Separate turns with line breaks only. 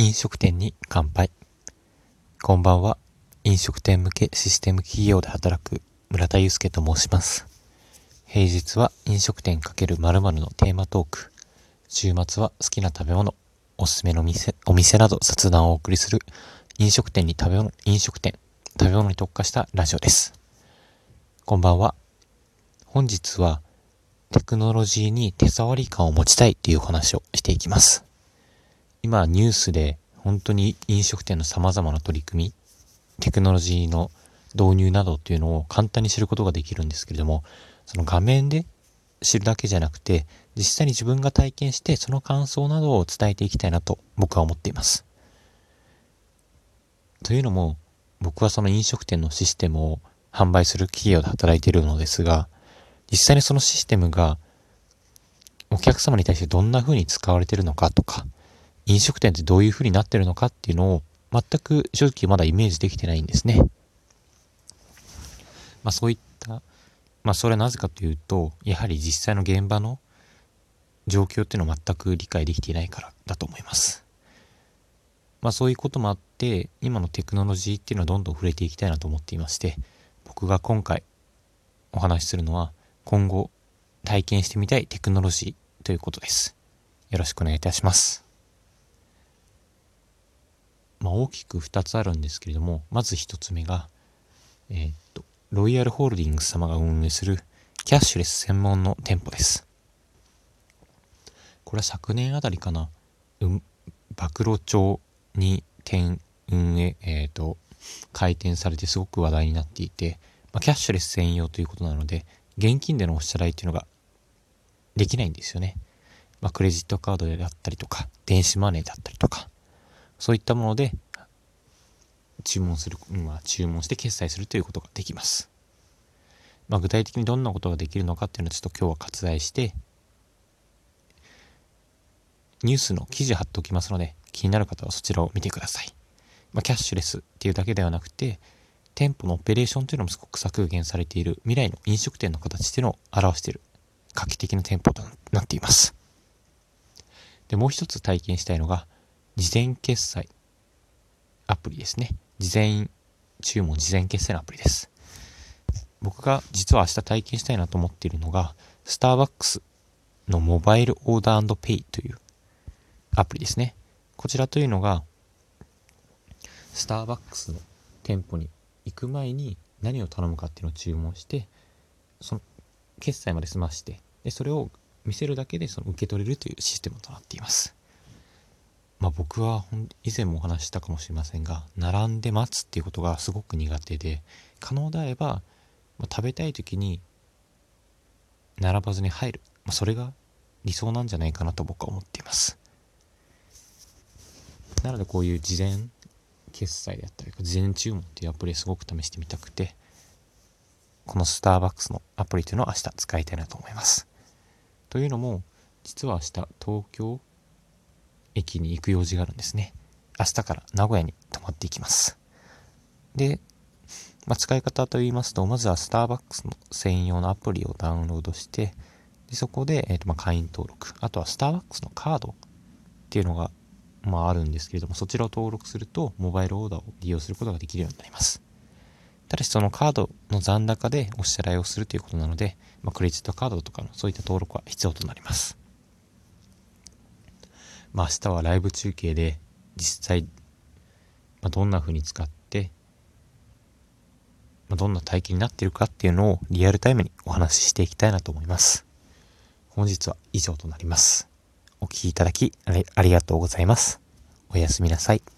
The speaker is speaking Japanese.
飲食店に乾杯。こんばんは。飲食店向けシステム企業で働く村田祐介と申します。平日は飲食店×〇〇のテーマトーク。週末は好きな食べ物、おすすめの店、お店など雑談をお送りする飲食店に食べ物、飲食店、食べ物に特化したラジオです。こんばんは。本日はテクノロジーに手触り感を持ちたいというお話をしていきます。今ニュースで本当に飲食店の様々な取り組み、テクノロジーの導入などっていうのを簡単に知ることができるんですけれども、その画面で知るだけじゃなくて、実際に自分が体験してその感想などを伝えていきたいなと僕は思っています。というのも、僕はその飲食店のシステムを販売する企業で働いているのですが、実際にそのシステムがお客様に対してどんな風に使われているのかとか、飲食店ってどういう風になってるのかっていうのを全く正直まだイメージできてないんですね。まあそういった、まあそれはなぜかというと、やはり実際の現場の状況っていうのを全く理解できていないからだと思います。まあそういうこともあって、今のテクノロジーっていうのはどんどん触れていきたいなと思っていまして、僕が今回お話しするのは、今後体験してみたいテクノロジーということです。よろしくお願いいたします。まあ、大きく2つあるんですけれども、まず1つ目が、えー、っと、ロイヤルホールディングス様が運営するキャッシュレス専門の店舗です。これは昨年あたりかな、うん、暴露町に店運営、えっ、と、開店されてすごく話題になっていて、まあ、キャッシュレス専用ということなので、現金でのお支払いっていうのができないんですよね。まあ、クレジットカードであったりとか、電子マネーであったりとか、そういったもので注文する、まあ、注文して決済するということができます。まあ、具体的にどんなことができるのかっていうのをちょっと今日は割愛して、ニュースの記事貼っておきますので、気になる方はそちらを見てください。まあ、キャッシュレスっていうだけではなくて、店舗のオペレーションというのもすごく削減されている未来の飲食店の形というのを表している画期的な店舗となっています。で、もう一つ体験したいのが、事前決済アプリですね。事前注文、事前決済のアプリです。僕が実は明日体験したいなと思っているのが、スターバックスのモバイルオーダーペイというアプリですね。こちらというのが、スターバックスの店舗に行く前に何を頼むかっていうのを注文して、その決済まで済まして、でそれを見せるだけでその受け取れるというシステムとなっています。まあ僕は以前もお話ししたかもしれませんが、並んで待つっていうことがすごく苦手で、可能であれば、まあ、食べたい時に並ばずに入る。まあ、それが理想なんじゃないかなと僕は思っています。なのでこういう事前決済であったり、事前注文っていうアプリすごく試してみたくて、このスターバックスのアプリというのを明日使いたいなと思います。というのも、実は明日東京駅に行く用事があるんですね。明日から名古屋に泊まっていきます。で、まあ、使い方と言いますと、まずはスターバックスの専用のアプリをダウンロードして、でそこで、えーとまあ、会員登録、あとはスターバックスのカードっていうのがまあ、あるんですけれども、そちらを登録すると、モバイルオーダーを利用することができるようになります。ただし、そのカードの残高でお支払いをするということなので、まあ、クレジットカードとかのそういった登録は必要となります。まあ、明日はライブ中継で、実際、まあ、どんな風に使って、まあ、どんな体験になってるかっていうのをリアルタイムにお話ししていきたいなと思います。本日は以上となります。お聴きいただきありがとうございます。おやすみなさい。